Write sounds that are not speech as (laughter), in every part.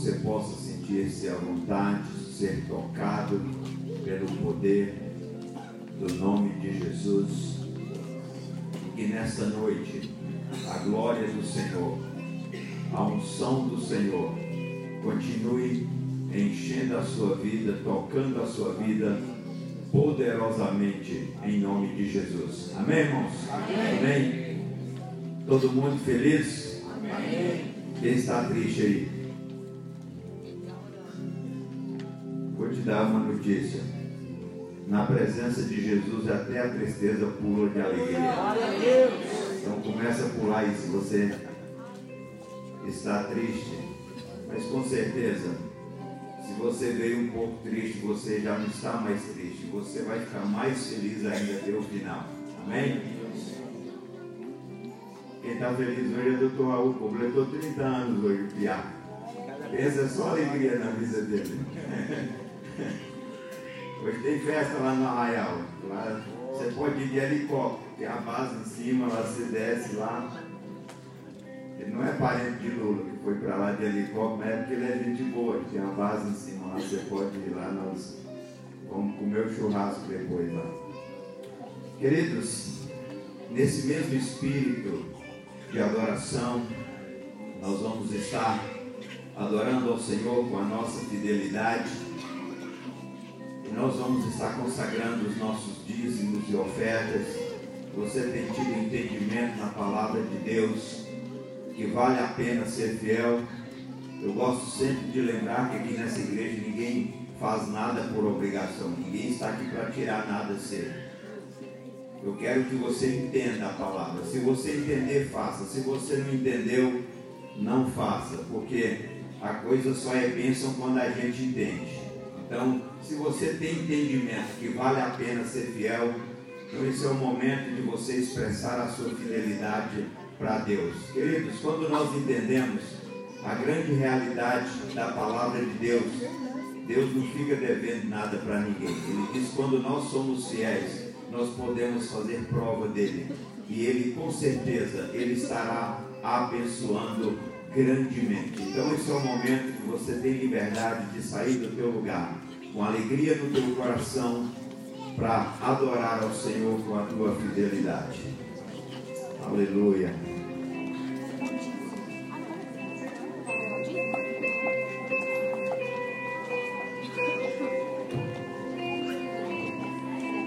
você possa sentir-se à vontade, ser tocado pelo poder do nome de Jesus. E que nesta noite a glória do Senhor, a unção do Senhor, continue enchendo a sua vida, tocando a sua vida poderosamente em nome de Jesus. Amém, irmãos? Amém. Todo mundo feliz? Amém. Quem está triste aí? Te dar uma notícia. Na presença de Jesus, até a tristeza pula de alegria. Então começa a pular aí se você está triste. Mas com certeza, se você veio um pouco triste, você já não está mais triste. Você vai ficar mais feliz ainda até o final. Amém? Quem está feliz hoje é o doutor Raul, completou 30 anos hoje, Piá. Pensa só alegria na vida dele. (laughs) Hoje tem festa lá no Arraial. Você pode ir de helicóptero, tem a base em cima, lá você desce lá. Ele não é parente de Lula, que foi para lá de helicóptero, mas é porque ele é gente boa, tem uma base em cima lá, você pode ir lá, nós vamos comer o churrasco depois lá. Queridos, nesse mesmo espírito de adoração, nós vamos estar adorando ao Senhor com a nossa fidelidade. E nós vamos estar consagrando os nossos dízimos e ofertas. Você tem tido entendimento na palavra de Deus, que vale a pena ser fiel. Eu gosto sempre de lembrar que aqui nessa igreja ninguém faz nada por obrigação, ninguém está aqui para tirar nada seu. Eu quero que você entenda a palavra. Se você entender, faça. Se você não entendeu, não faça, porque a coisa só é bênção quando a gente entende. Então, se você tem entendimento que vale a pena ser fiel, então esse é o momento de você expressar a sua fidelidade para Deus. Queridos, quando nós entendemos a grande realidade da palavra de Deus, Deus não fica devendo nada para ninguém. Ele diz: quando nós somos fiéis, nós podemos fazer prova dele. E ele, com certeza, ele estará abençoando grandemente. Então, esse é o momento que você tem liberdade de sair do teu lugar, com alegria no teu coração, para adorar ao Senhor com a tua fidelidade. Aleluia.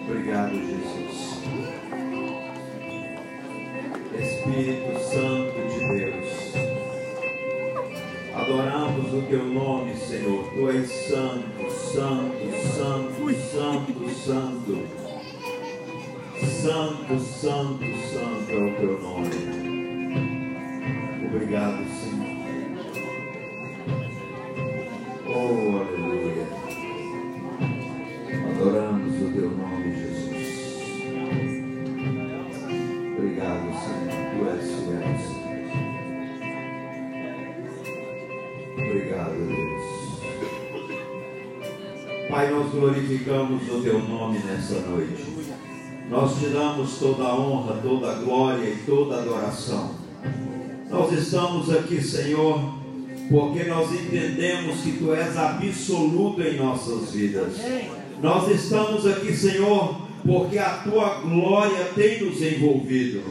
Obrigado, Jesus. Teu nome, Senhor. Tu és santo, santo, santo, santo, santo. Santo, santo, santo é o teu nome. Obrigado, Senhor. Glorificamos o teu nome nessa noite. Nós te damos toda a honra, toda a glória e toda a adoração. Nós estamos aqui, Senhor, porque nós entendemos que tu és absoluto em nossas vidas. Nós estamos aqui, Senhor, porque a tua glória tem nos envolvido.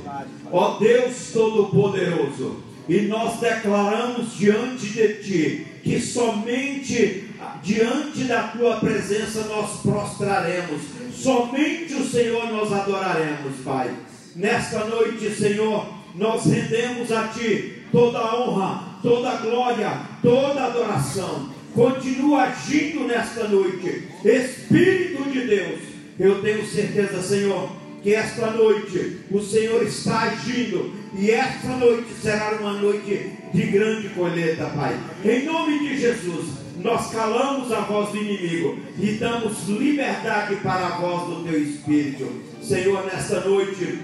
Ó Deus Todo-Poderoso, e nós declaramos diante de ti que somente diante da tua presença nós prostraremos, somente o Senhor nós adoraremos, Pai. Nesta noite, Senhor, nós rendemos a ti toda a honra, toda a glória, toda a adoração. Continua agindo nesta noite, Espírito de Deus. Eu tenho certeza, Senhor, que esta noite o Senhor está agindo e esta noite será uma noite de grande colheita, Pai. Em nome de Jesus, nós calamos a voz do inimigo e damos liberdade para a voz do teu Espírito. Senhor, nesta noite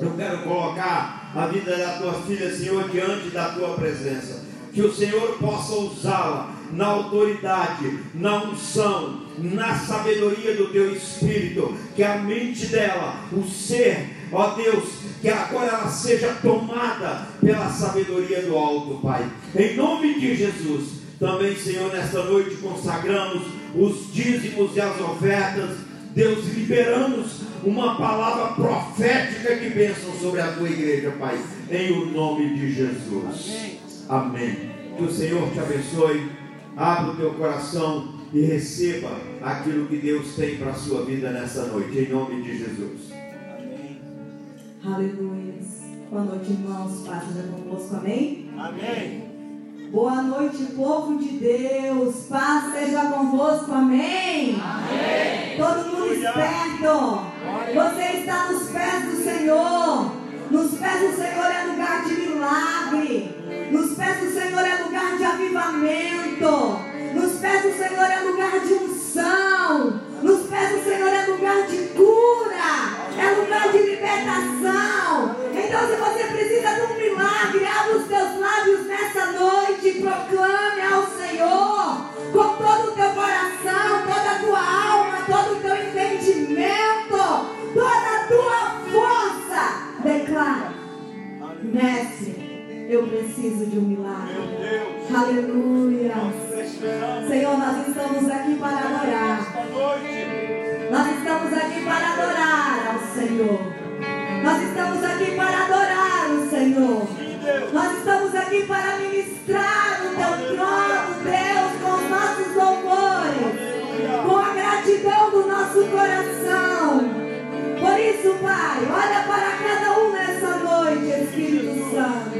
eu quero colocar a vida da tua filha, Senhor, diante da tua presença. que o Senhor possa usá-la na autoridade, na unção, na sabedoria do teu espírito, que a mente dela, o ser, ó Deus, que agora ela seja tomada pela sabedoria do alto, Pai. Em nome de Jesus, também, Senhor, nesta noite consagramos os dízimos e as ofertas. Deus, liberamos uma palavra profética que bênção sobre a tua igreja, Pai, em o nome de Jesus. Amém. Que o Senhor te abençoe. Abra o teu coração e receba aquilo que Deus tem para a sua vida nessa noite, em nome de Jesus. Aleluia. Boa noite, irmãos. Paz seja convosco. Amém? Amém. Boa noite, povo de Deus. Paz seja convosco. Amém? Amém. Todo mundo Aleluia. esperto. Você está nos pés do Senhor. Nos pés do Senhor é lugar de milagre. Nos pés do Senhor é lugar de avivamento. Nos pés do Senhor é lugar de unção. Nos pés do Senhor é lugar de cura. É lugar de libertação. Então, se você precisa de um milagre, abra os teus lábios nessa noite e proclame ao Senhor com todo o teu coração, toda a tua alma, todo o teu entendimento, toda a tua força. Declara, mestre, eu preciso de um milagre. Aleluia. Senhor, nós estamos aqui para adorar. Nós estamos aqui para adorar ao Senhor. Nós estamos aqui para adorar o Senhor. Nós estamos aqui para ministrar o teu trono, Deus, com os nossos louvores, com a gratidão do nosso coração. Por isso, Pai, olha para cada um nessa noite, Espírito Santo.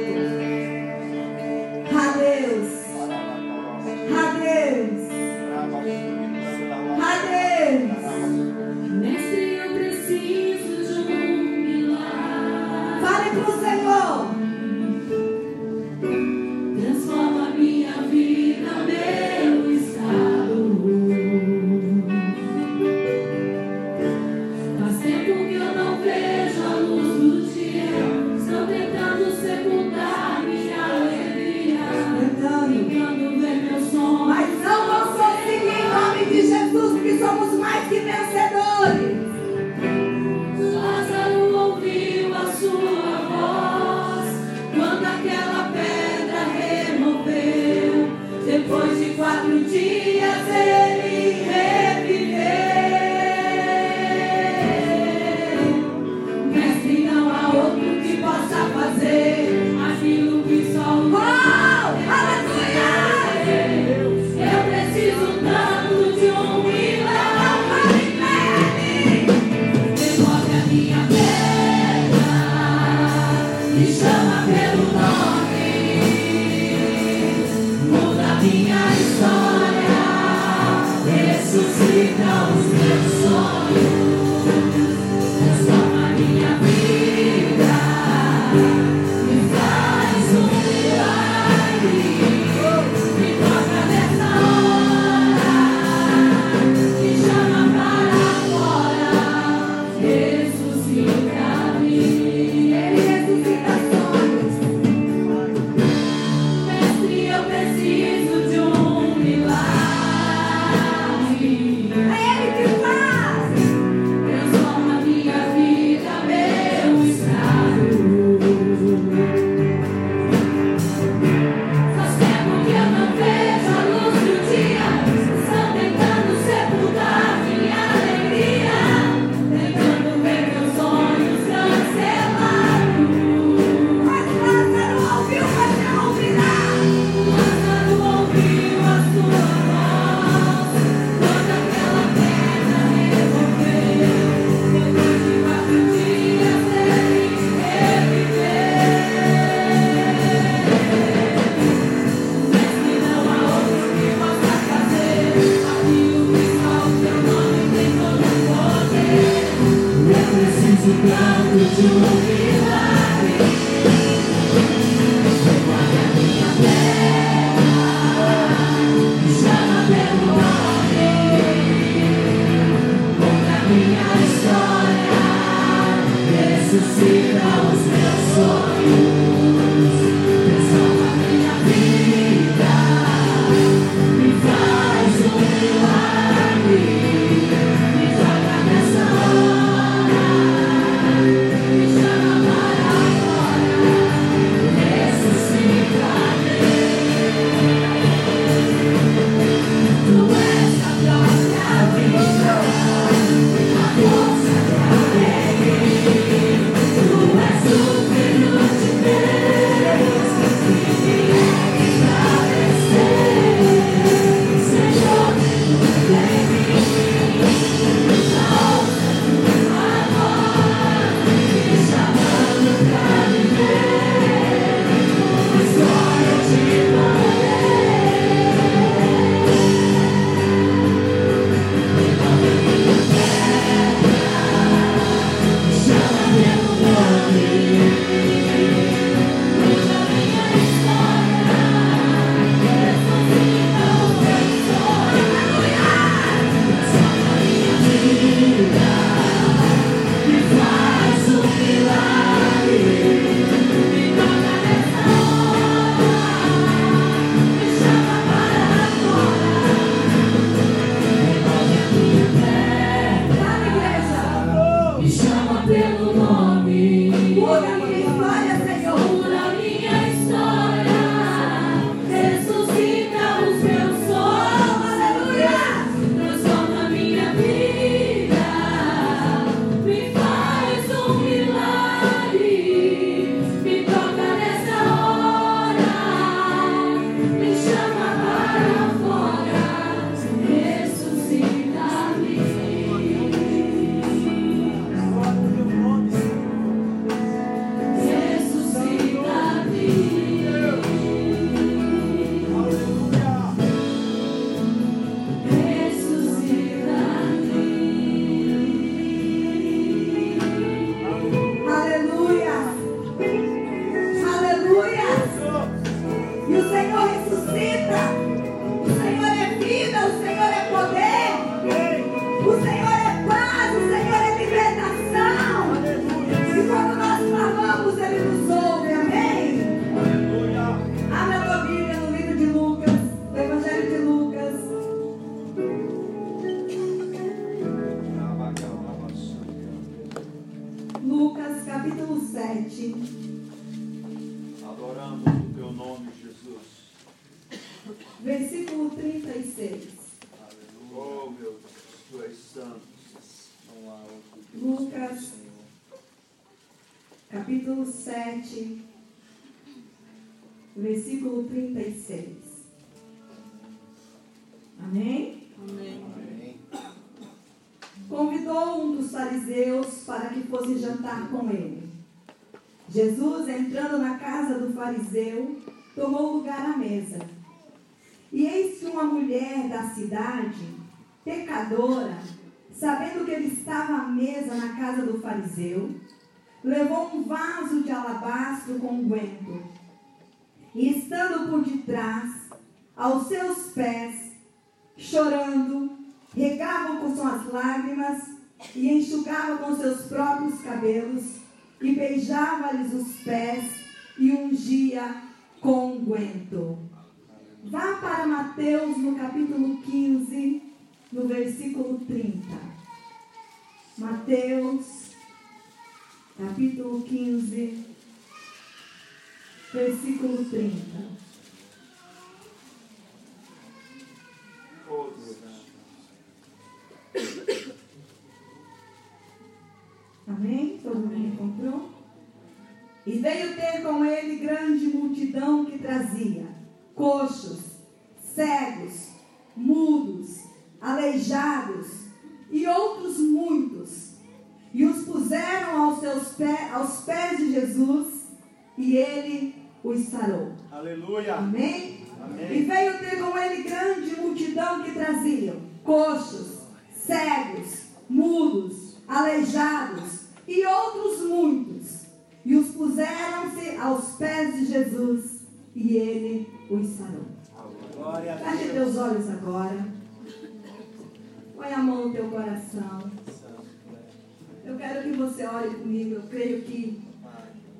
Creio que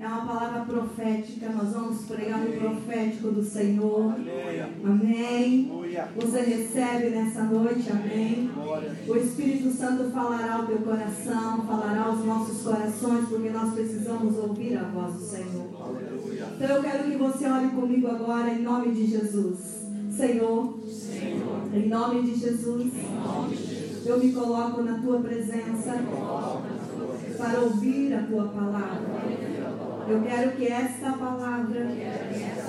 é uma palavra profética. Nós vamos pregar no profético do Senhor. Aleluia. Amém. Aleluia. Você recebe nessa noite, amém. Glória O. Espírito Santo falará ao teu coração, falará aos nossos corações, porque nós precisamos ouvir a voz do Senhor. Aleluia. Então eu quero que você ore comigo agora em nome de Jesus. Senhor, em nome de Jesus, eu me coloco na tua presença para ouvir a tua palavra. Eu quero que esta palavra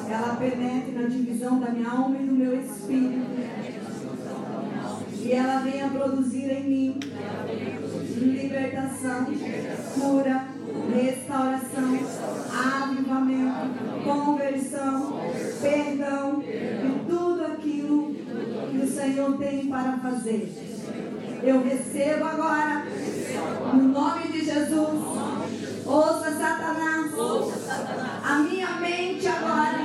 ela penetre na divisão da minha alma e do meu espírito. E ela venha produzir em mim libertação, cura, restauração, avivamento, conversão, perdão e tudo aquilo que o Senhor tem para fazer. Eu recebo agora, no nome de Jesus, ouça Satanás, a minha mente agora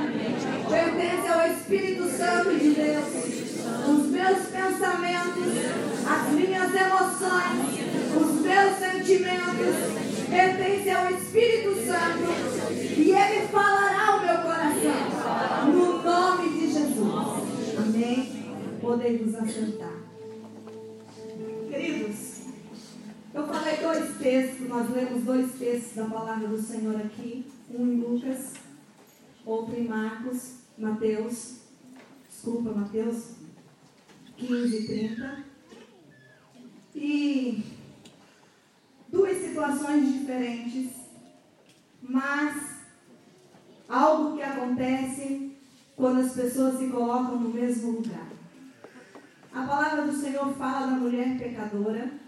pertence ao Espírito Santo de Deus. Os meus pensamentos, as minhas emoções, os meus sentimentos pertencem ao Espírito Santo e ele falará ao meu coração. No nome de Jesus. Amém. Podemos assentar. Eu falei dois textos, nós lemos dois textos da palavra do Senhor aqui, um em Lucas, outro em Marcos, Mateus, desculpa, Mateus 15 e 30. E duas situações diferentes, mas algo que acontece quando as pessoas se colocam no mesmo lugar. A palavra do Senhor fala da mulher pecadora,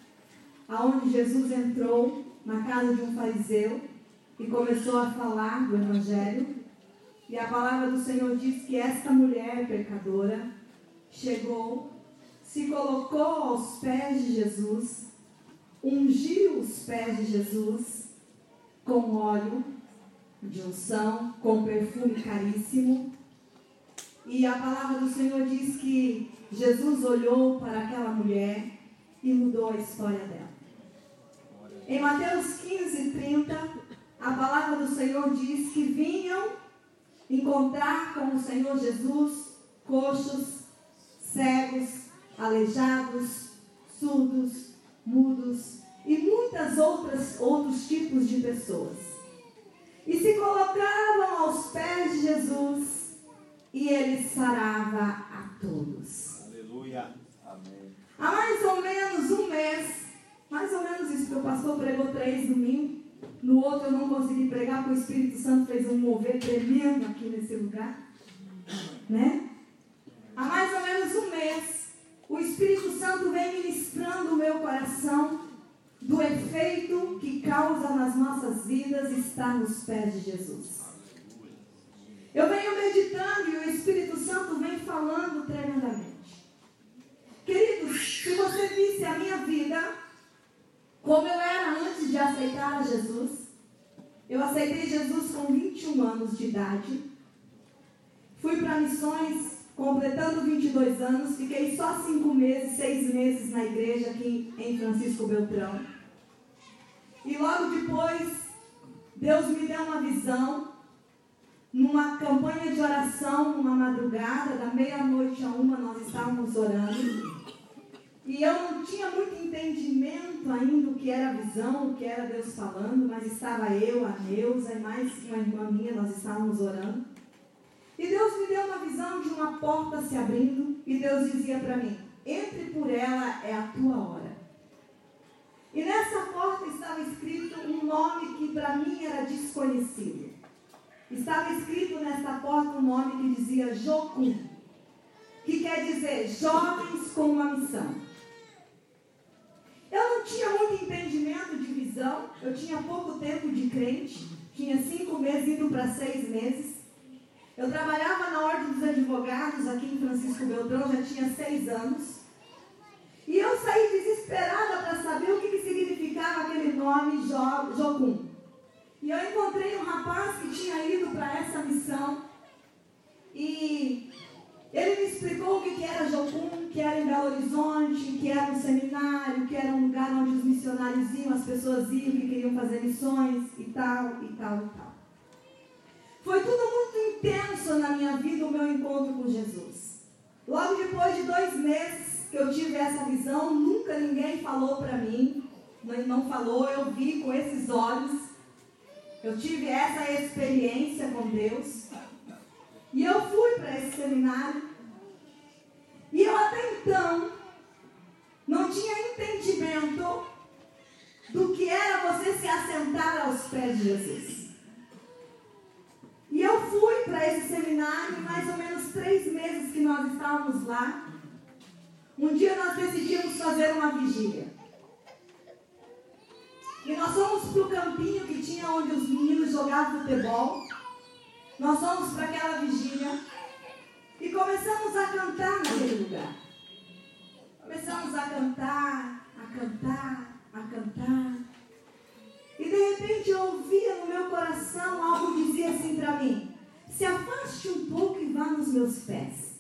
aonde Jesus entrou na casa de um fariseu e começou a falar do evangelho. E a palavra do Senhor diz que esta mulher pecadora chegou, se colocou aos pés de Jesus, ungiu os pés de Jesus com óleo de unção, com perfume caríssimo. E a palavra do Senhor diz que Jesus olhou para aquela mulher e mudou a história dela. Em Mateus 15, 30, a palavra do Senhor diz que vinham encontrar com o Senhor Jesus coxos, cegos, aleijados, surdos, mudos e muitas outras outros tipos de pessoas. e se colocavam aos pés de Jesus e ele sarava a todos. Aleluia. Amém. Há mais ou menos um mês, mais ou menos isso, que o pastor pregou três domingos. No outro eu não consegui pregar, porque o Espírito Santo fez um mover tremendo aqui nesse lugar. Né? Há mais ou menos um mês, o Espírito Santo vem ministrando o meu coração do efeito que causa nas nossas vidas estar nos pés de Jesus. Eu venho meditando e o Espírito Santo vem falando tremendamente. Queridos, se você visse a minha vida como eu era antes de aceitar Jesus, eu aceitei Jesus com 21 anos de idade. Fui para missões completando 22 anos, fiquei só cinco meses, seis meses na igreja aqui em Francisco Beltrão. E logo depois, Deus me deu uma visão, numa campanha de oração, numa madrugada, da meia-noite a uma, nós estávamos orando. E eu não tinha muito entendimento ainda o que era visão, o que era Deus falando, mas estava eu, a Neuza e mais uma irmã minha, nós estávamos orando. E Deus me deu uma visão de uma porta se abrindo, e Deus dizia para mim: entre por ela, é a tua hora. E nessa porta estava escrito um nome que para mim era desconhecido. Estava escrito nessa porta um nome que dizia Jocum, que quer dizer jovens com uma missão. Eu não tinha muito entendimento de visão, eu tinha pouco tempo de crente, tinha cinco meses indo para seis meses. Eu trabalhava na Ordem dos Advogados aqui em Francisco Beltrão, já tinha seis anos. E eu saí desesperada para saber o que, que significava aquele nome Jocum. E eu encontrei um rapaz que tinha ido para essa missão. E ele me explicou o que, era Jocum, que era em Belo Horizonte, que era um seminário, que era um lugar onde os missionários iam, as pessoas iam, que queriam fazer missões e tal, e tal, e tal. Foi tudo muito intenso na minha vida o meu encontro com Jesus. Logo depois de dois meses que eu tive essa visão, nunca ninguém falou para mim, não falou, eu vi com esses olhos. Eu tive essa experiência com Deus. E eu fui para esse seminário. E eu até então não tinha entendimento do que era você se assentar aos pés de Jesus. E eu fui para esse seminário, mais ou menos três meses que nós estávamos lá. Um dia nós decidimos fazer uma vigília. E nós fomos para o campinho que tinha onde os meninos jogavam futebol. Nós fomos para aquela vigília e começamos a cantar naquele lugar. Começamos a cantar, a cantar, a cantar. E de repente eu ouvia no meu coração algo que dizia assim para mim: se afaste um pouco e vá nos meus pés.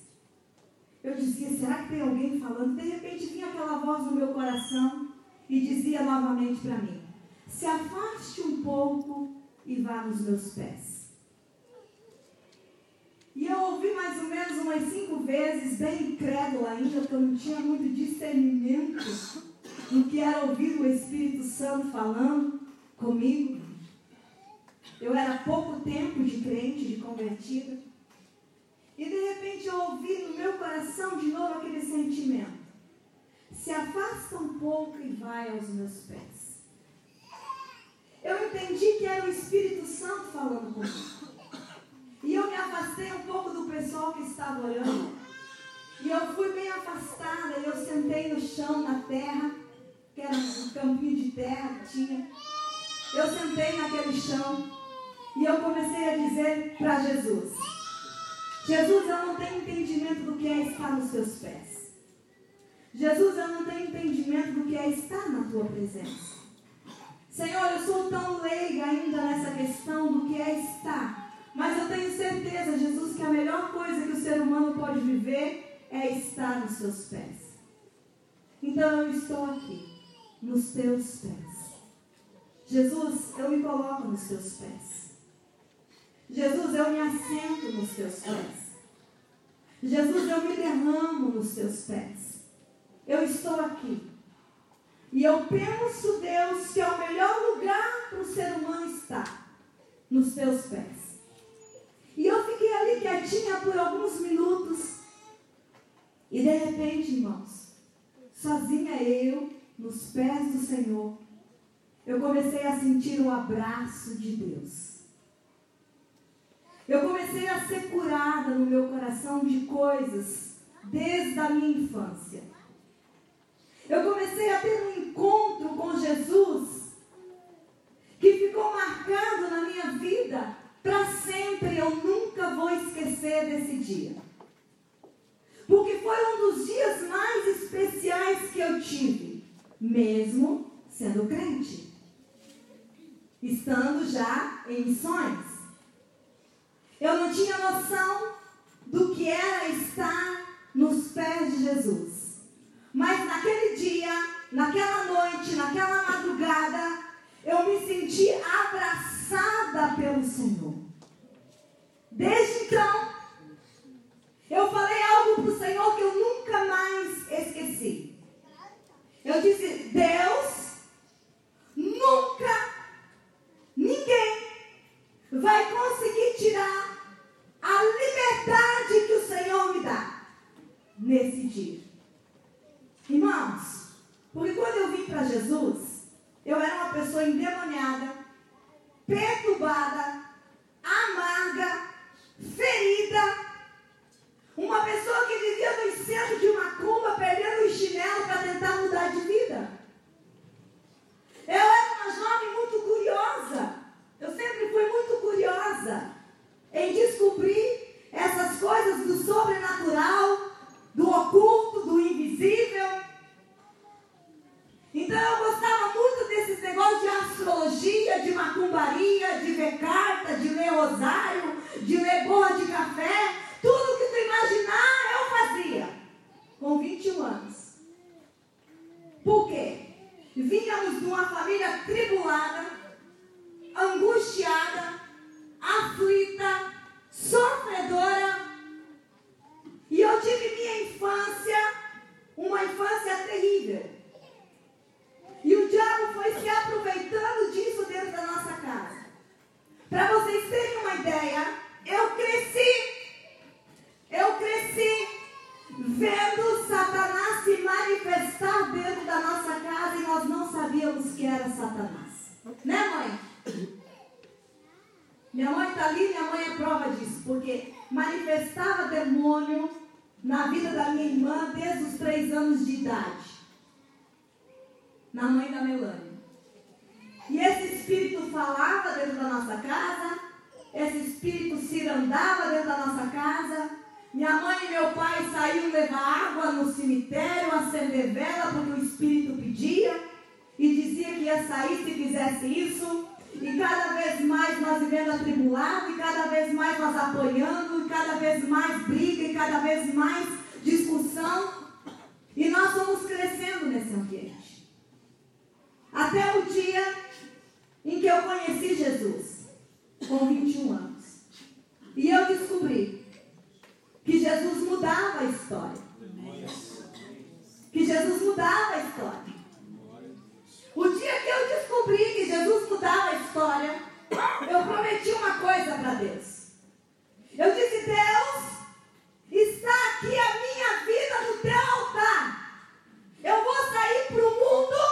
Eu dizia: será que tem alguém falando? De repente vinha aquela voz no meu coração e dizia novamente para mim: se afaste um pouco e vá nos meus pés. E eu ouvi mais ou menos umas cinco vezes, bem incrédula ainda, porque eu não tinha muito discernimento no que era ouvir o Espírito Santo falando comigo. Eu era pouco tempo de crente, de convertida. E de repente eu ouvi no meu coração de novo aquele sentimento. Se afasta um pouco e vai aos meus pés. Eu entendi que era o Espírito Santo falando comigo. E eu me afastei um pouco do pessoal que estava orando. E eu fui bem afastada e eu sentei no chão, na terra, que era um campinho de terra que tinha. Eu sentei naquele chão e eu comecei a dizer para Jesus: Jesus, eu não tenho entendimento do que é estar nos teus pés. Jesus, eu não tenho entendimento do que é estar na tua presença. Senhor, eu sou tão leiga ainda nessa questão do que é estar. Mas eu tenho certeza, Jesus, que a melhor coisa que o ser humano pode viver é estar nos seus pés. Então eu estou aqui, nos teus pés. Jesus, eu me coloco nos teus pés. Jesus, eu me assento nos teus pés. Jesus, eu me derramo nos teus pés. Eu estou aqui. E eu penso, Deus, que é o melhor lugar para o ser humano estar. nos teus pés. E eu fiquei ali quietinha por alguns minutos. E de repente, irmãos, sozinha eu, nos pés do Senhor, eu comecei a sentir o abraço de Deus. Eu comecei a ser curada no meu coração de coisas desde a minha infância. Eu comecei a ter um encontro com Jesus que ficou marcado na minha vida para sempre. Eu nunca vou esquecer desse dia. Porque foi um dos dias mais especiais que eu tive, mesmo sendo crente, estando já em missões. Eu não tinha noção do que era estar nos pés de Jesus. Mas naquele dia, naquela noite, naquela madrugada, eu me senti abraçada pelo Senhor. Desde então, eu falei algo para o Senhor que eu nunca mais esqueci. Eu disse: Deus, nunca ninguém vai conseguir tirar a liberdade que o Senhor me dá nesse dia. Irmãos, porque quando eu vim para Jesus, eu era uma pessoa endemoniada, perturbada, amarga, ferida. Uma pessoa que vivia no centro de uma cumba, perdendo o chinelo para tentar mudar de vida. Eu era uma jovem muito curiosa. Eu sempre fui muito curiosa em descobrir essas coisas do sobrenatural, do oculto, do invisível. Então eu gostava muito desses negócios de astrologia, de macumbaria, de ver carta, de ler rosário, de ler boa de café. Tudo que tu imaginar eu fazia. Com 21 anos. Por quê? Vínhamos de uma família tribulada, angustiada, aflita, sofredora. E eu tive minha infância, uma infância terrível. E o diabo foi se aproveitando disso dentro da nossa casa. Para vocês terem uma ideia, eu cresci, eu cresci vendo Satanás se manifestar dentro da nossa casa e nós não sabíamos que era Satanás. Né, mãe? Minha mãe está ali, minha mãe é prova disso, porque manifestava demônio na vida da minha irmã desde os três anos de idade na mãe da Melânia. E esse espírito falava dentro da nossa casa, esse espírito cirandava dentro da nossa casa. Minha mãe e meu pai saíam levar água no cemitério, acender vela, porque o espírito pedia e dizia que ia sair se fizesse isso. E cada vez mais nós vivendo atribulado, e cada vez mais nós apoiando, e cada vez mais briga, e cada vez mais discussão. E nós fomos crescendo nesse ambiente. Até o dia em que eu conheci Jesus, com 21 anos. E eu descobri que Jesus mudava a história. Que Jesus mudava a história. O dia que eu descobri que Jesus mudava a história, eu prometi uma coisa para Deus. Eu disse, Deus, está aqui a minha vida no teu altar. Eu vou sair para o mundo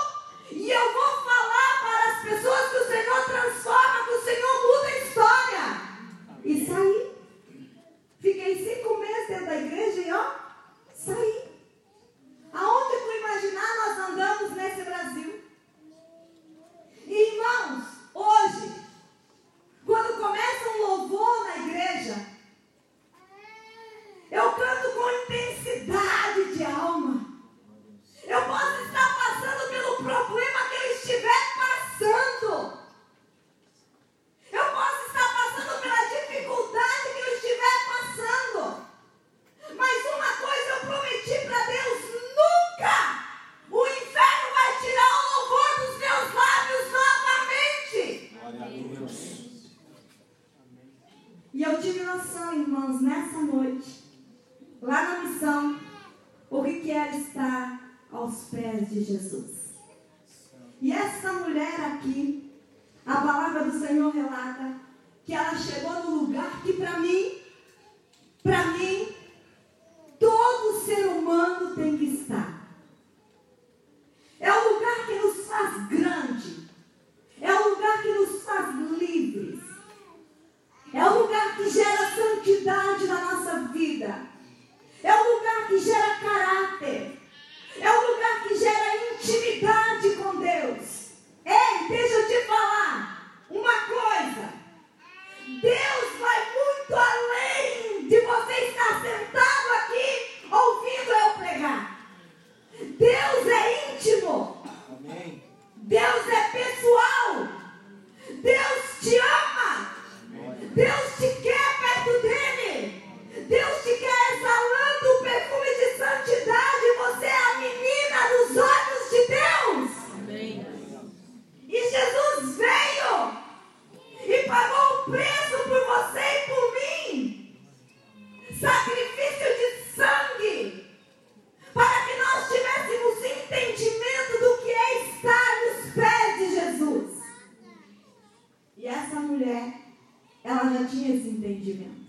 eu vou falar para as pessoas que o Senhor transforma, que o Senhor muda a história. E saí. Fiquei cinco meses dentro da igreja e ó, saí. Aonde tu imaginar nós andamos nesse Brasil? E, irmãos, hoje, quando começa um louvor na igreja, eu canto com intensidade de alma. Eu posso estar passando pelo problema passando. Eu posso estar passando pela dificuldade que eu estiver passando. Mas uma coisa eu prometi para Deus: nunca o inferno vai tirar o louvor dos meus lábios novamente. Glória a Deus. E eu tive noção, irmãos, nessa noite, lá na missão, o que era estar aos pés de Jesus. E essa mulher aqui, a palavra do Senhor relata que ela chegou no lugar que para mim, para mim, todo ser humano tem que estar. É o lugar que nos faz grande. É o lugar que nos faz livres. É o lugar que gera santidade na nossa vida. É o lugar que gera caráter. É o lugar que gera intimidade com Deus. Ei, deixa eu te falar uma coisa. Deus vai muito além de você estar sentado aqui ouvindo eu pregar. Deus é íntimo. Amém. Deus é pessoal. Deus te ama. Deus te quer perto dele. Deus te quer exalando o perfume de santidade. Você é a menina dos olhos de Deus. E Jesus veio e pagou o preço por você e por mim. Sacrifício de sangue. Para que nós tivéssemos entendimento do que é estar nos pés de Jesus. E essa mulher, ela já tinha esse entendimento.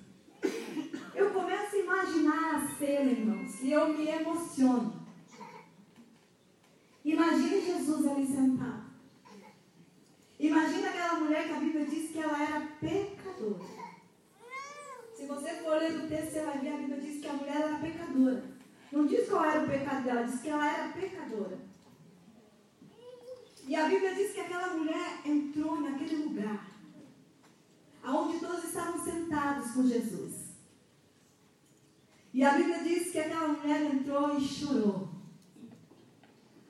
Eu começo a imaginar a cena, irmãos, e eu me emociono. Imagine Jesus ali sentado. Imagina aquela mulher que a Bíblia diz que ela era pecadora. Se você for ler o texto, você vai ver a Bíblia diz que a mulher era pecadora. Não diz qual era o pecado dela, diz que ela era pecadora. E a Bíblia diz que aquela mulher entrou naquele lugar, aonde todos estavam sentados com Jesus. E a Bíblia diz que aquela mulher entrou e chorou.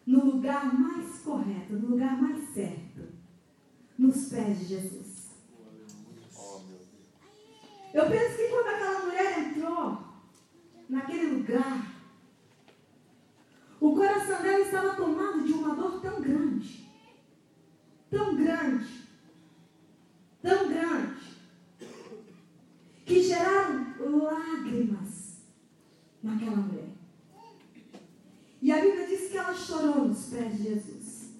No lugar mais correto, no lugar mais certo, nos pés de Jesus. Eu penso que quando aquela mulher entrou naquele lugar, o coração dela estava tomado de uma dor tão grande, tão grande, tão grande, que geraram lágrimas naquela mulher. E a Bíblia diz que ela chorou nos pés de Jesus.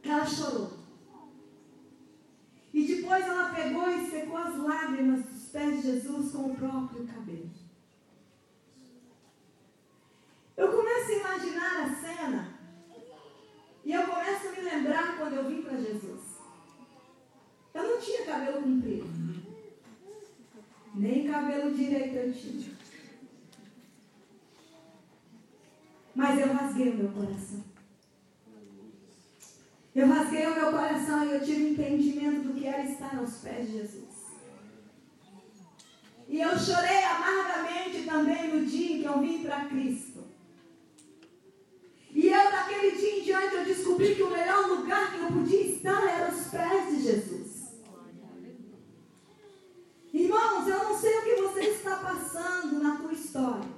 Que ela chorou. E depois ela pegou e secou as lágrimas dos pés de Jesus com o próprio cabelo. Eu começo a imaginar a cena e eu começo a me lembrar quando eu vim para Jesus. Eu não tinha cabelo comprido, nem cabelo direito eu tinha. Mas eu rasguei o meu coração. Eu rasguei o meu coração e eu tive entendimento do que era estar aos pés de Jesus. E eu chorei amargamente também no dia em que eu vim para Cristo. E eu, daquele dia em diante, eu descobri que o melhor lugar que eu podia estar era aos pés de Jesus. Irmãos, eu não sei o que você está passando na tua história.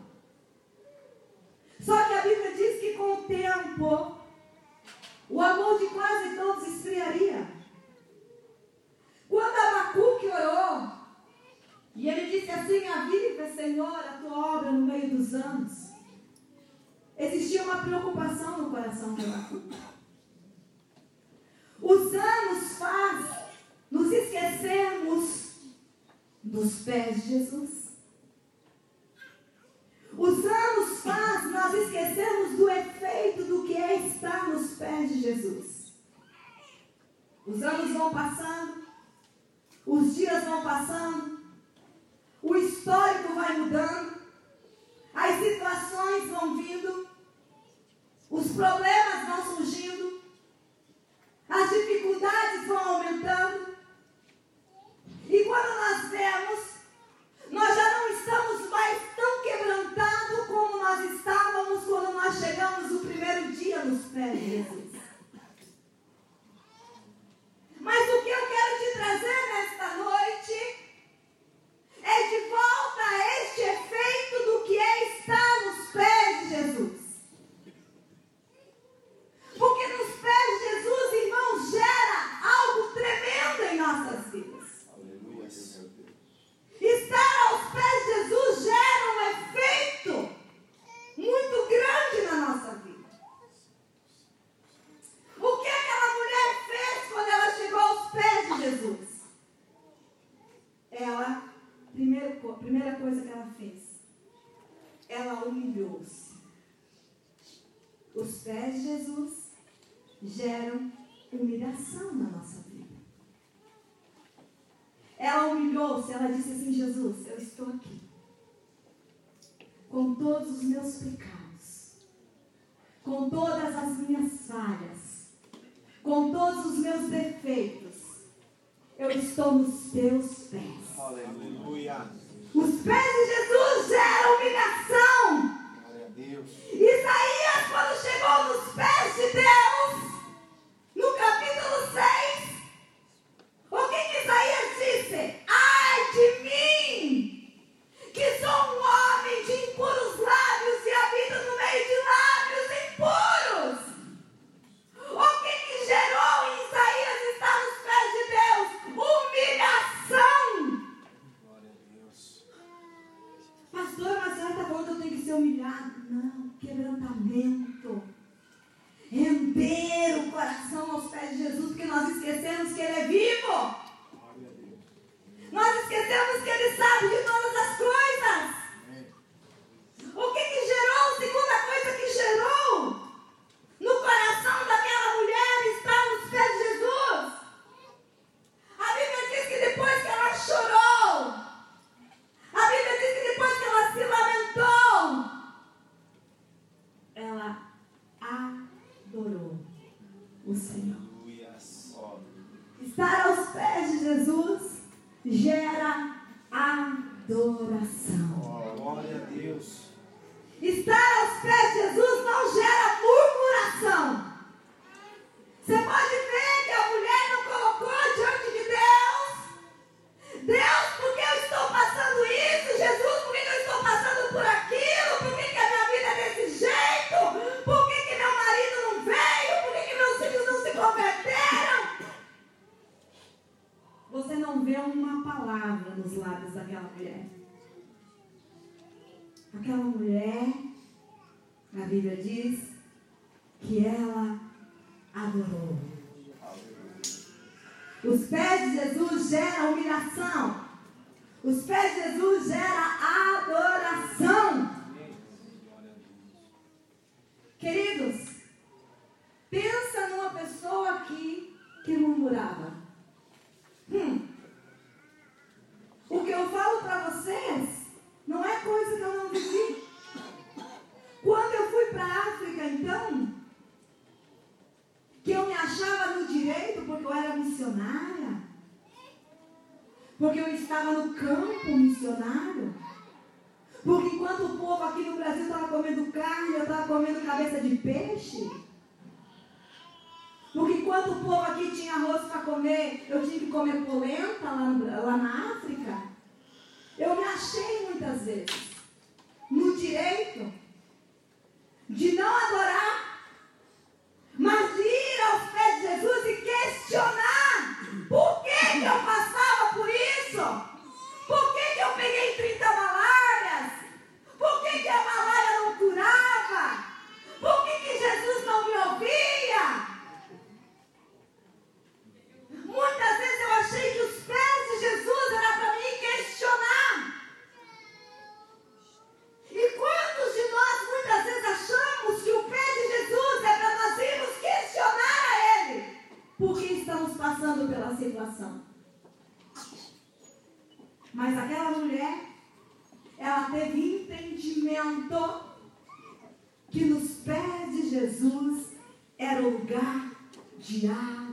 Só que a Bíblia diz que com o tempo, o amor de quase todos esfriaria. Quando Abacuque orou, e ele disse assim: Aviva, Senhor, a tua obra no meio dos anos. Existia uma preocupação no coração de Abacuque. Os anos faz nos esquecermos dos pés de Jesus. Os anos faz nós esquecermos do efeito do que é estar nos pés de Jesus. Os anos vão passando, os dias vão passando, o histórico vai mudando, as situações vão vindo, os problemas vão surgindo, as dificuldades vão aumentando. E quando nós vemos, nós já não estamos mais tão quebrantados como nós estávamos quando nós chegamos no primeiro dia nos pés de Jesus. Mas o que eu quero te trazer nesta noite é de volta a este efeito do que é estar nos pés de Jesus. Porque nos pés de Jesus, Estar aos pés de Jesus gera um efeito muito grande na nossa vida. O que aquela mulher fez quando ela chegou aos pés de Jesus? Ela, primeira, primeira coisa que ela fez, ela humilhou-se. Os pés de Jesus geram humilhação na nossa vida. Ela humilhou-se, ela disse assim: Jesus, eu estou aqui, com todos os meus pecados, com todas as minhas falhas, com todos os meus defeitos, eu estou nos teus pés. Aleluia. Os pés de Jesus Porque eu estava no campo missionário.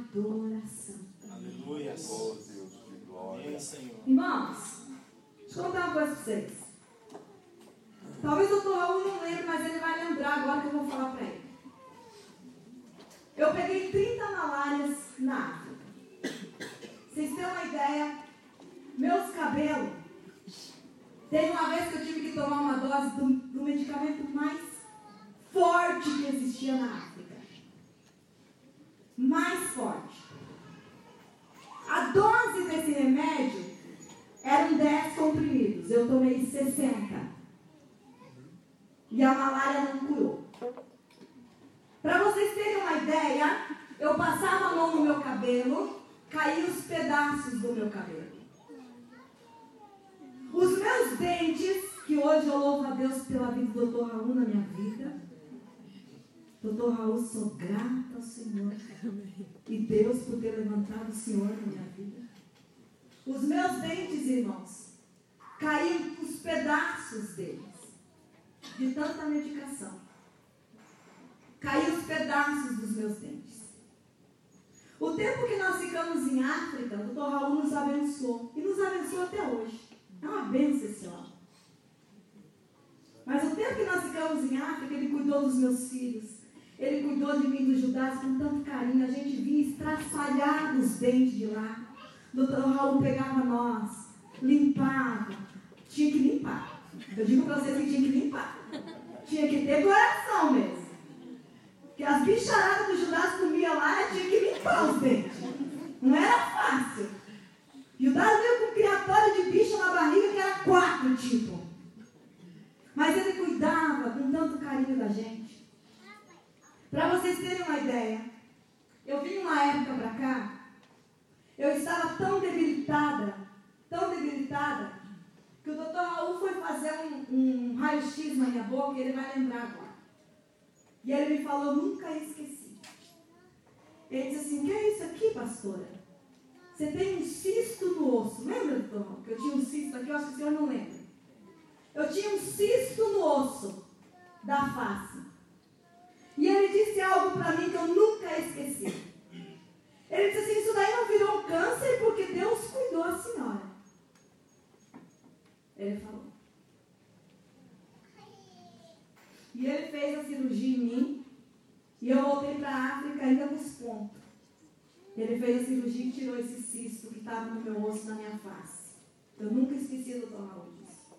adoração. Aleluia. Oh, Deus de glória. Irmãos, deixa eu contar uma coisa para vocês. Talvez o doutor Raul não lembre, mas ele vai lembrar agora que eu vou falar para ele. Eu peguei 30 malárias na África. Vocês têm uma ideia? Meus cabelos. Teve uma vez que eu tive que tomar uma dose do, do medicamento mais forte que existia na África mais forte. A dose desse remédio eram 10 comprimidos. Eu tomei 60. E a malária não curou. Para vocês terem uma ideia, eu passava a mão no meu cabelo, caí os pedaços do meu cabelo. Os meus dentes, que hoje eu louvo a Deus pela vida do Dr. Raul na minha vida, Doutor Raul, sou grata ao Senhor. E Deus por ter levantado o Senhor na minha vida. Os meus dentes, irmãos, caíam os pedaços deles. De tanta medicação. Caíam os pedaços dos meus dentes. O tempo que nós ficamos em África, o doutor Raul nos abençoou. E nos abençoa até hoje. É uma bênção esse homem. Mas o tempo que nós ficamos em África, ele cuidou dos meus filhos. Ele cuidou de mim dos Judas com tanto carinho. A gente vinha estraçalhar os dentes de lá. Doutor Raul pegava nós, limpava. Tinha que limpar. Eu digo para vocês que tinha que limpar. Tinha que ter coração mesmo. Porque as bicharadas do Judas comia lá, tinha que limpar os dentes. Não era fácil. Judas veio com um criatório de bicho na barriga que era quatro tipos. Mas ele cuidava com tanto carinho da gente. Para vocês terem uma ideia, eu vim uma época para cá, eu estava tão debilitada, tão debilitada, que o doutor Raul foi fazer um, um raio-x na minha boca e ele vai lembrar agora. E ele me falou, nunca esqueci. Ele disse assim, que é isso aqui, pastora? Você tem um cisto no osso. Lembra, doutor que eu tinha um cisto aqui? Eu acho que o senhor não lembra. Eu tinha um cisto no osso da face. E ele disse algo para mim que eu nunca esqueci. Ele disse assim: Isso daí não virou câncer porque Deus cuidou a senhora. Ele falou. E ele fez a cirurgia em mim. E eu voltei para a África ainda nos pontos. Ele fez a cirurgia e tirou esse cisto que estava no meu osso, na minha face. Eu nunca esqueci do Dr. Raul disso.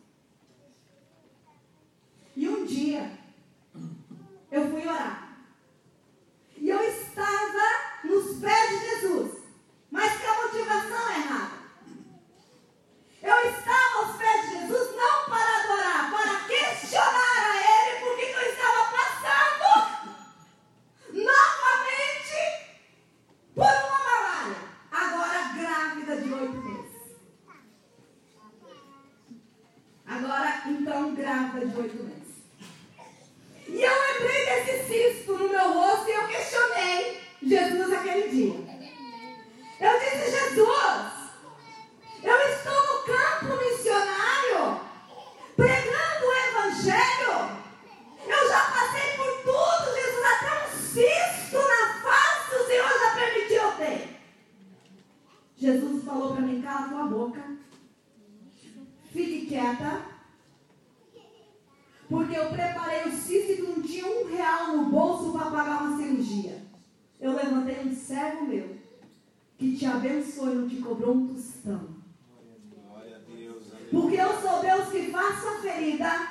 E um dia, eu fui orar. E eu estava nos pés de Jesus, mas com a motivação errada. Eu estava aos pés de Jesus não para adorar, para questionar a Ele por que eu estava passando novamente por uma malária, agora grávida de oito meses. Agora, então, grávida de oito meses. E eu lembrei desse cisto no meu rosto e eu questionei Jesus aquele dia. Eu disse, Jesus, eu estou no campo missionário, pregando o Evangelho. Eu já passei por tudo, Jesus, até um cisto na face o Senhor já permitiu eu ter. Jesus falou para mim, cala tua boca, fique quieta, porque eu preparei o cisto e não tinha um real no bolso para pagar uma cirurgia. Eu levantei um servo meu, que te abençoou e não te cobrou um tostão. Glória a Deus. Porque eu sou Deus que faço a ferida,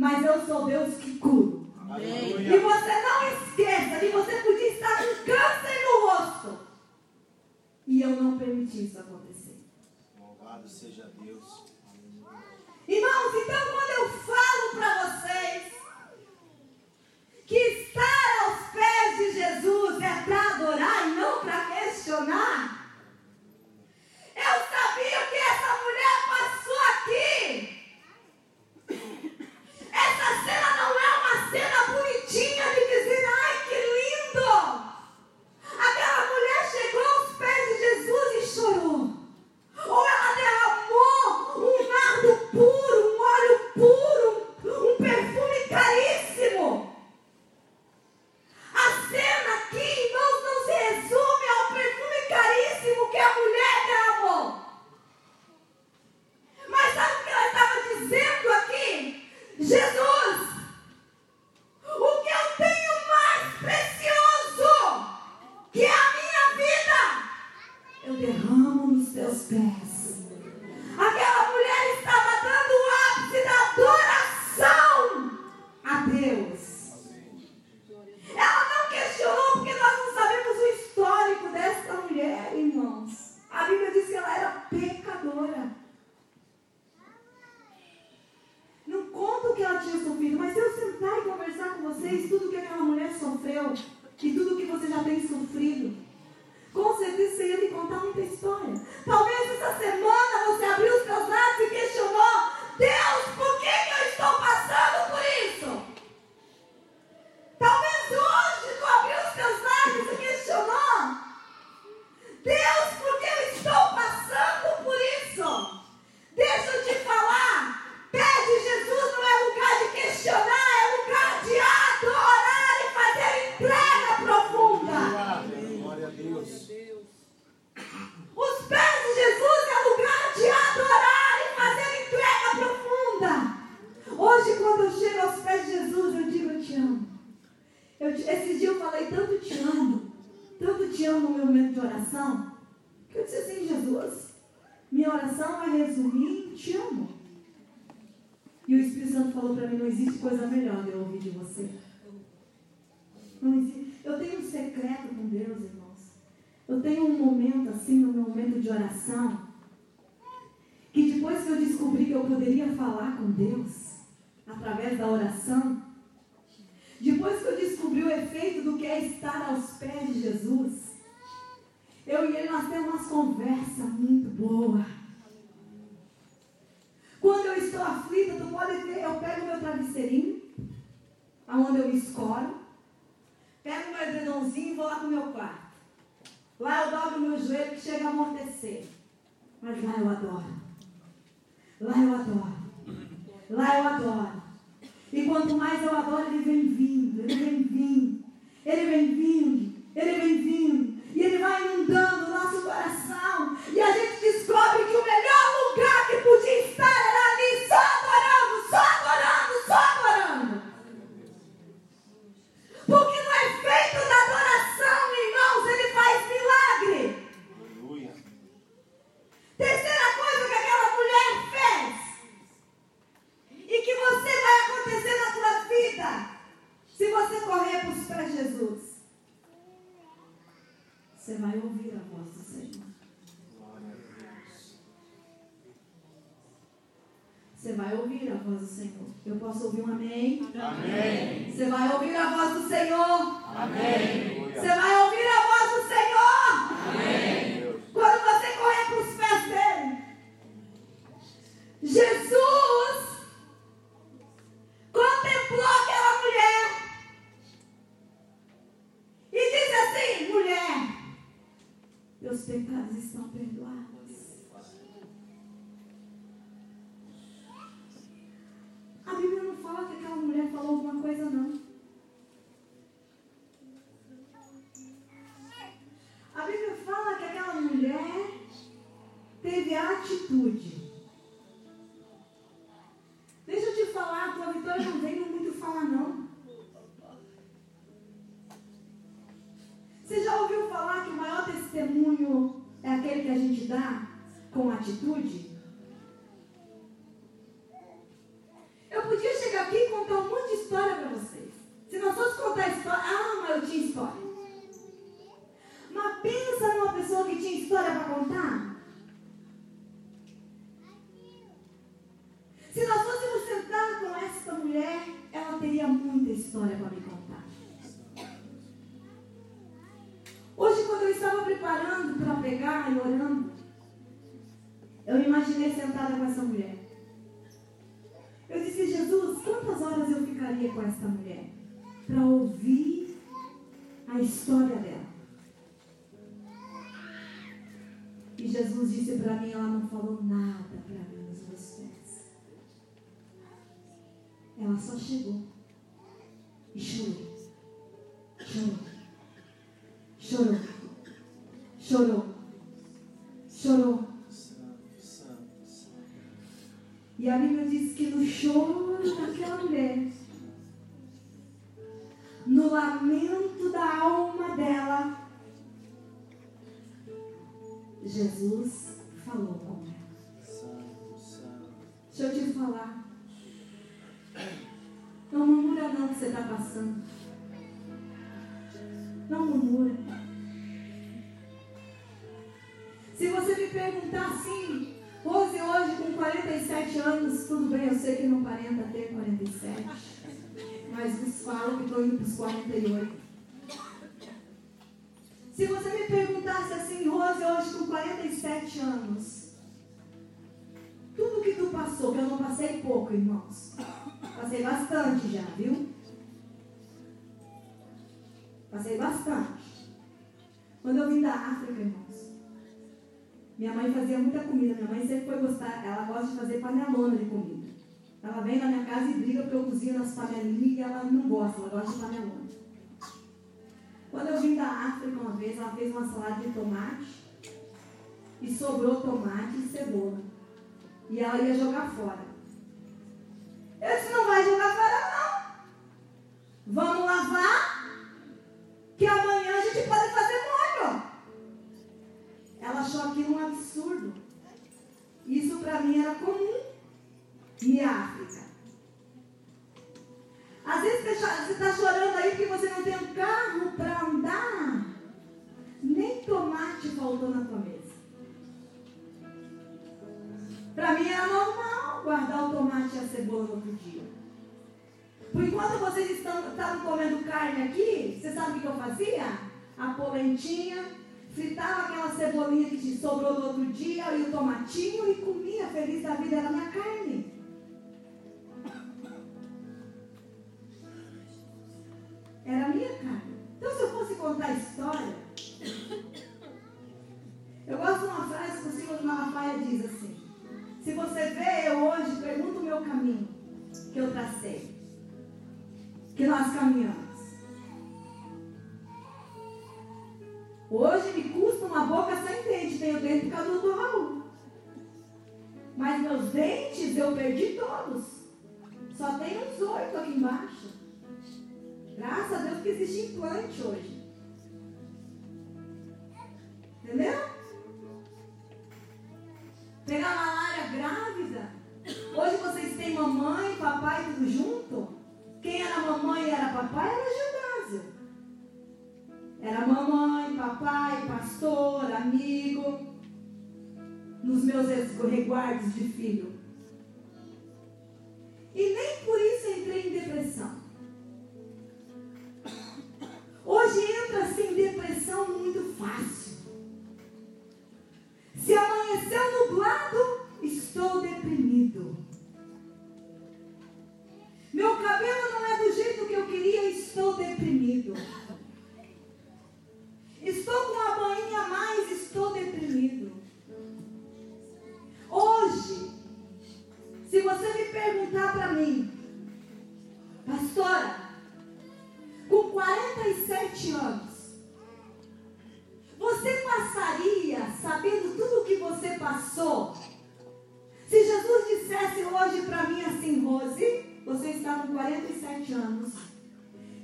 mas eu sou Deus que curo. E você não esqueça que você podia estar com câncer no rosto. E eu não permiti isso acontecer. Louvado seja Deus. Lá eu adoro. Lá eu adoro. E quanto mais eu adoro, ele vem vindo, ele vem vindo, ele vem vindo, ele vem vindo. informação chegou. E chorou. Chorou. Chorou. Chorou. Chorou. E a Bíblia diz que no choro daquela mulher, no lamento da alma dela, Jesus Se você me perguntar assim, Rose, hoje com 47 anos, tudo bem, eu sei que não 40 até 47, mas vos falo que estou indo para os 48. Se você me perguntasse assim, Rose, hoje com 47 anos, tudo que tu passou, que eu não passei pouco, irmãos, passei bastante já, viu? Passei bastante. Quando eu vim da África, irmãos, minha mãe fazia muita comida. Minha mãe sempre foi gostar, ela gosta de fazer panelona de comida. Ela vem na minha casa e briga porque eu cozinho nas panelinhas e ela não gosta, ela gosta de panelona. Quando eu vim da África uma vez, ela fez uma salada de tomate e sobrou tomate e cebola. E ela ia jogar fora. Eu disse, não vai jogar fora não. Vamos lavar que amanhã a gente pode fazer molho. Ela achou aquilo um absurdo. Isso para mim era comum. E África. Às vezes você está tá chorando aí porque você não tem um carro para andar. Nem tomate faltou na tua mesa. Para mim era normal guardar o tomate e a cebola no outro dia. Por enquanto vocês estão, estavam comendo carne aqui, você sabe o que eu fazia? A polentinha, fritava aquela cebolinha que sobrou do outro dia e o tomatinho e comia feliz da vida, era minha carne. Era minha carne. Então se eu fosse contar a história, eu gosto de uma frase que o Senhor Malafaia diz assim, se você vê eu hoje, pergunta o meu caminho que eu tracei, que nós caminhamos. Hoje me custa uma boca sem dente. Tenho dente por causa do Raul. Mas meus dentes eu perdi todos. Só tem uns oito aqui embaixo. Graças a Deus que existe implante hoje. Entendeu? Pegar malária grávida. Hoje vocês têm mamãe, papai, tudo junto. Quem era mamãe e era papai era Gildásio. Era mamãe, papai, pastor, amigo. Nos meus resguardos de filho. E nem por isso entrei em depressão. Hoje entra-se em depressão muito fácil. Se amanheceu nublado, estou deprimido. Meu cabelo não é do jeito que eu queria, estou deprimido. Estou com uma bainha a mais, estou deprimido. Hoje, se você me perguntar para mim, pastora, com 47 anos, você passaria sabendo tudo o que você passou? Se Jesus dissesse hoje para mim assim, Rose, você está com 47 anos.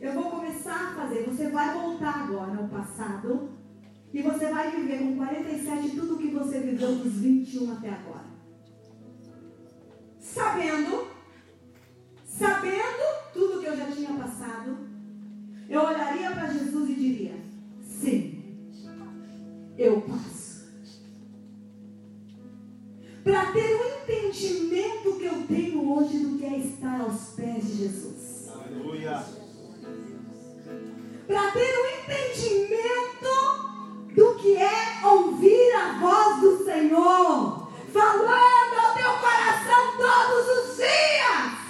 Eu vou começar a fazer. Você vai voltar agora ao passado. E você vai viver com 47 tudo o que você viveu dos 21 até agora. Sabendo, sabendo tudo que eu já tinha passado, eu olharia para Jesus e diria: Sim, eu passo. Para ter o entendimento que eu tenho hoje do que é estar aos pés de Jesus. Aleluia para ter um entendimento do que é ouvir a voz do Senhor, falando ao teu coração todos os dias.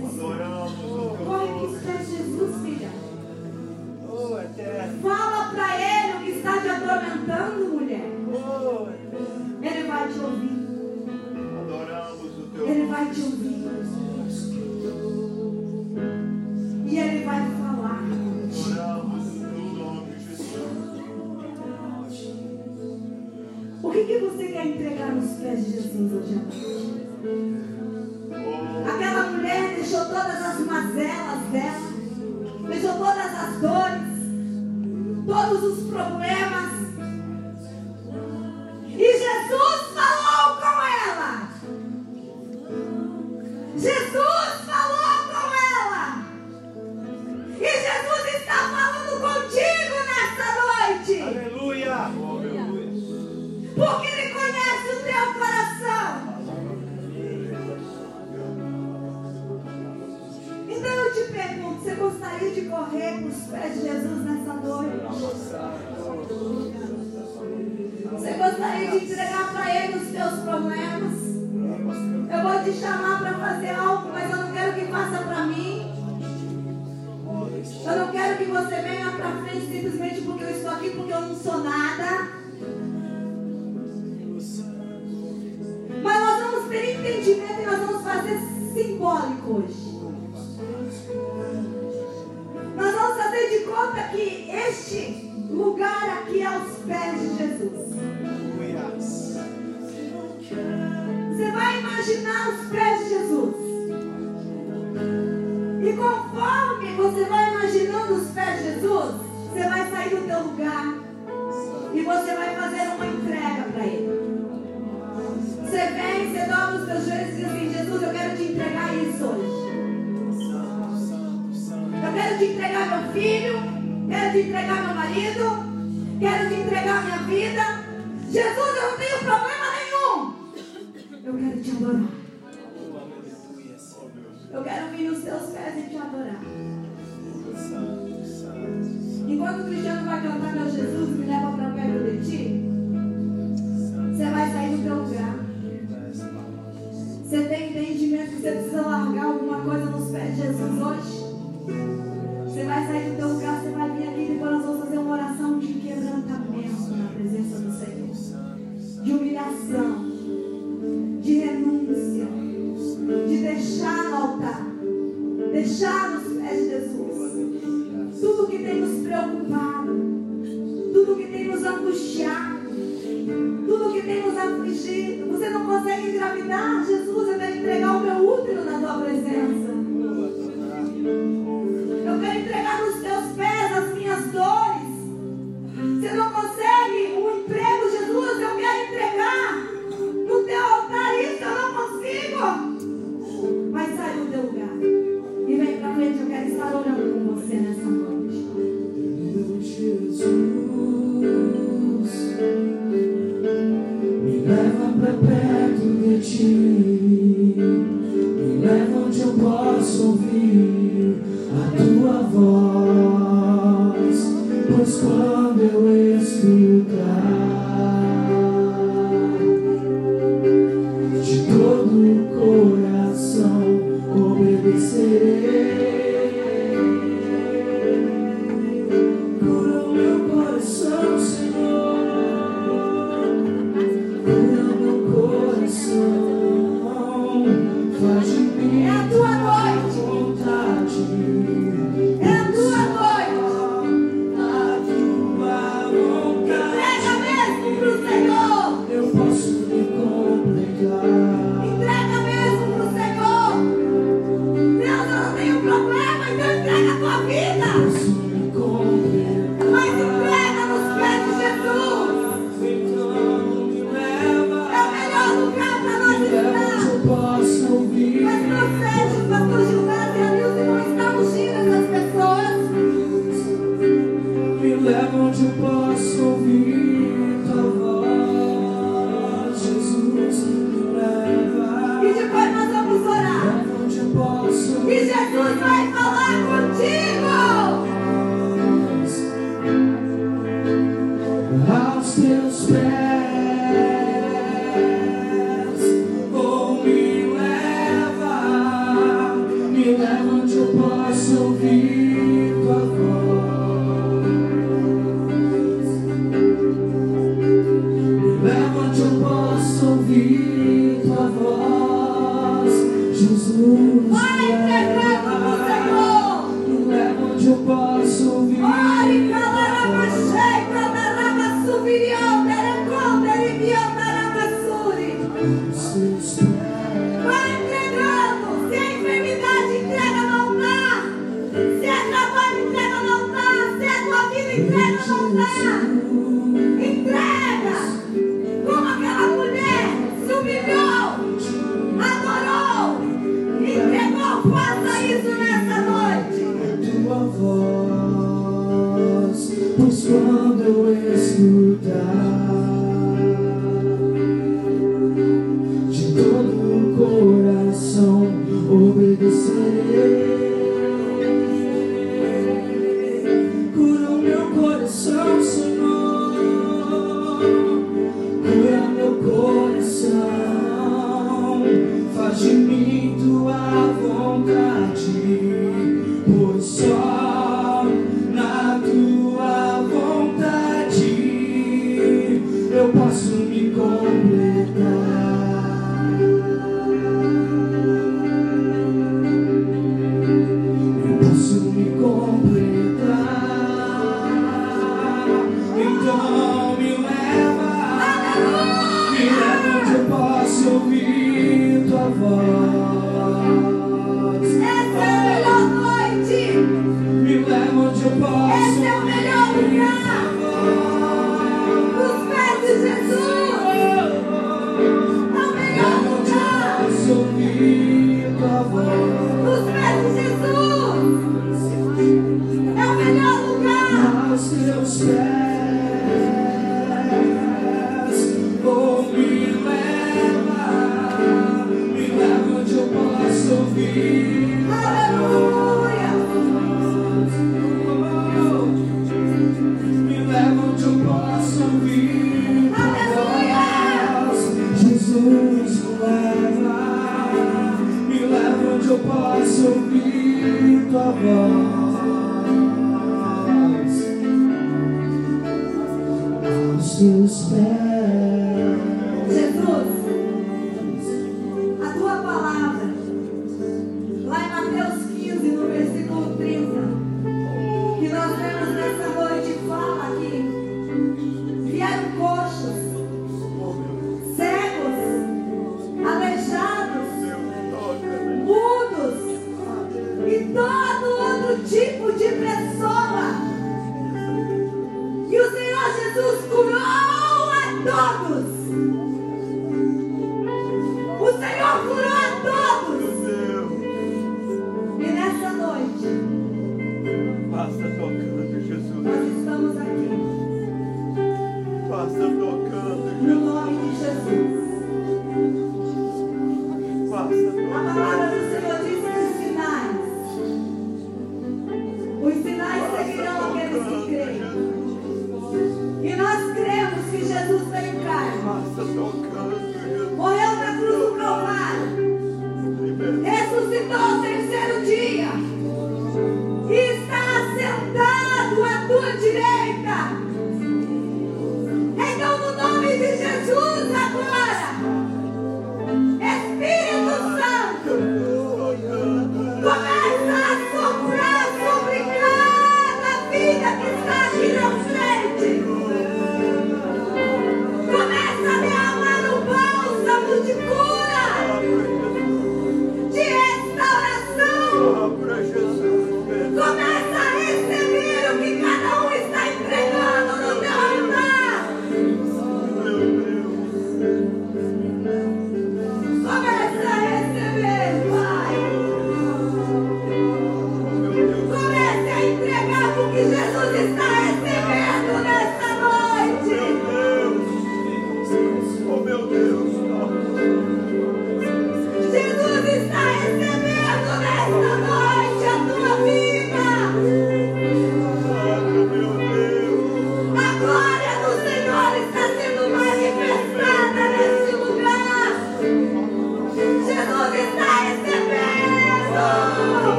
Jesus. Corre os pés de Jesus, filha. Fala para ele o que está te atormentando, mulher. Ele vai te ouvir. Ele vai te ouvir. E ele vai falar. O que, que você quer entregar nos pés de Jesus hoje à noite? quero estar orando com você nessa noite.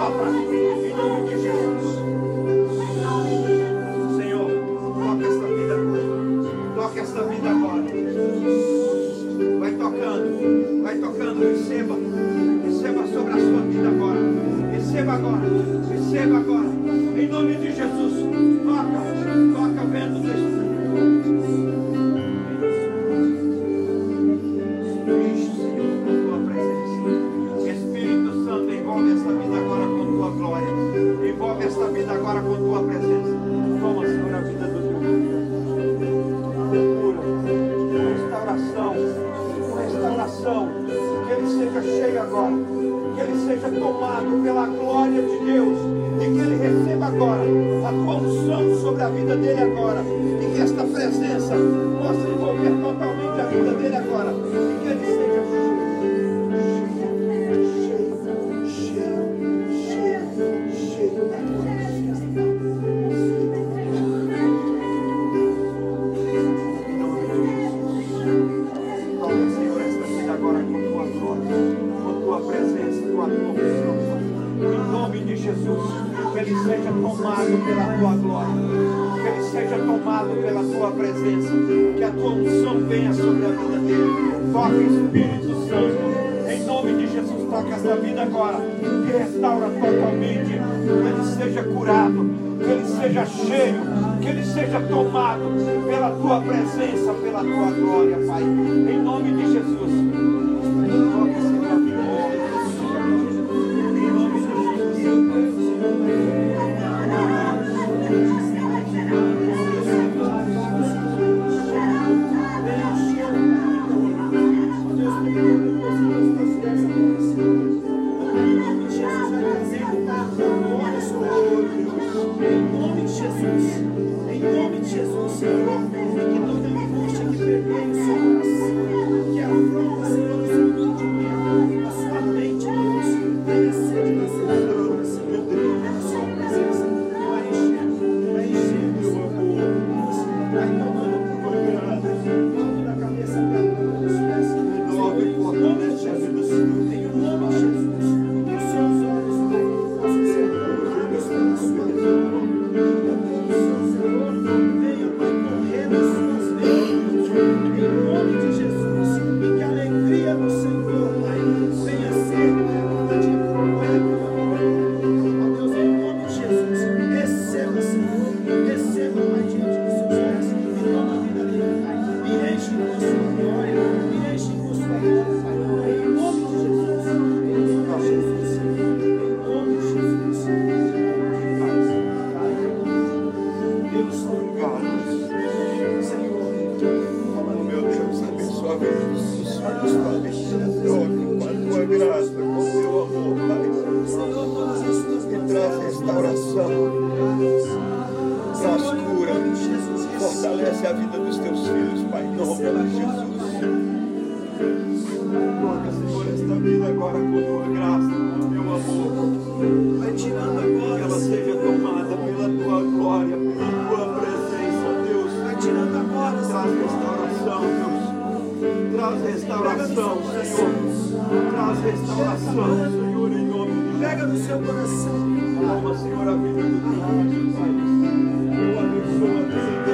A Traz restauração, Senhor. Traz restauração, Senhor, em nome de Jesus. Pega no seu coração. Calma, Senhor, a vida do Pai. Eu abençoo a vida.